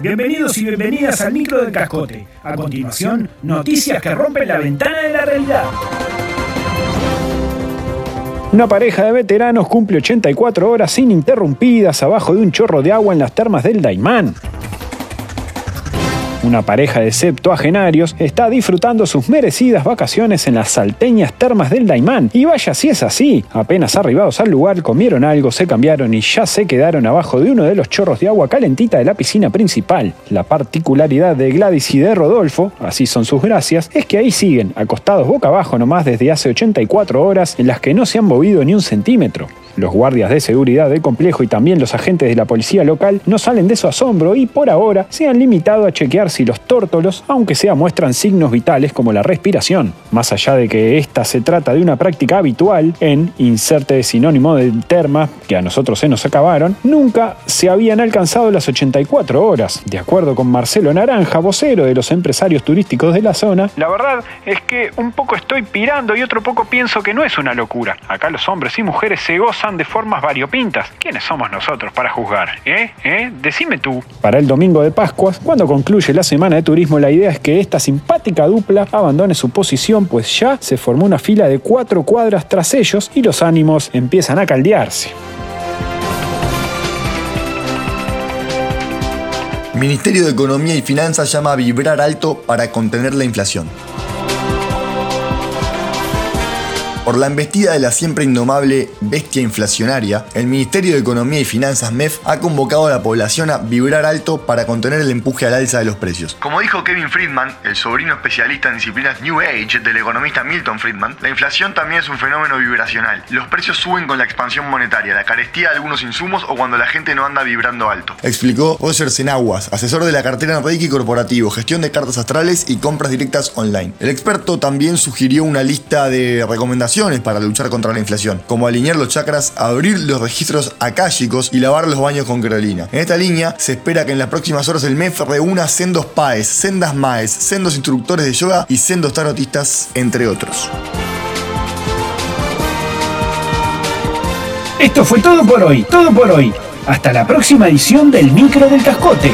Bienvenidos y bienvenidas al micro del cascote. A continuación, noticias que rompen la ventana de la realidad. Una pareja de veteranos cumple 84 horas ininterrumpidas abajo de un chorro de agua en las termas del Daimán. Una pareja de septuagenarios está disfrutando sus merecidas vacaciones en las salteñas termas del Daimán. Y vaya si es así. Apenas arribados al lugar, comieron algo, se cambiaron y ya se quedaron abajo de uno de los chorros de agua calentita de la piscina principal. La particularidad de Gladys y de Rodolfo, así son sus gracias, es que ahí siguen, acostados boca abajo nomás desde hace 84 horas en las que no se han movido ni un centímetro. Los guardias de seguridad del complejo y también los agentes de la policía local no salen de su asombro y por ahora se han limitado a chequear si los tórtolos, aunque sea, muestran signos vitales como la respiración. Más allá de que esta se trata de una práctica habitual en inserte sinónimo de terma, que a nosotros se nos acabaron, nunca se habían alcanzado las 84 horas. De acuerdo con Marcelo Naranja, vocero de los empresarios turísticos de la zona, la verdad es que un poco estoy pirando y otro poco pienso que no es una locura. Acá los hombres y mujeres se gozan de formas variopintas. ¿Quiénes somos nosotros para juzgar? ¿Eh? ¿Eh? Decime tú. Para el domingo de Pascuas, cuando concluye la semana de turismo, la idea es que esta simpática dupla abandone su posición, pues ya se formó una fila de cuatro cuadras tras ellos y los ánimos empiezan a caldearse. Ministerio de Economía y Finanzas llama a vibrar alto para contener la inflación. Por la embestida de la siempre indomable bestia inflacionaria, el Ministerio de Economía y Finanzas MEF ha convocado a la población a vibrar alto para contener el empuje al alza de los precios. Como dijo Kevin Friedman, el sobrino especialista en disciplinas New Age del economista Milton Friedman, la inflación también es un fenómeno vibracional. Los precios suben con la expansión monetaria, la carestía de algunos insumos o cuando la gente no anda vibrando alto. Explicó Oser Senaguas, asesor de la cartera Reiki Corporativo, gestión de cartas astrales y compras directas online. El experto también sugirió una lista de recomendaciones para luchar contra la inflación, como alinear los chakras, abrir los registros akáshicos y lavar los baños con creolina. En esta línea, se espera que en las próximas horas el MEF reúna sendos PAES, sendas MAES, sendos instructores de yoga y sendos tarotistas, entre otros. Esto fue todo por hoy, todo por hoy. Hasta la próxima edición del Micro del Cascote.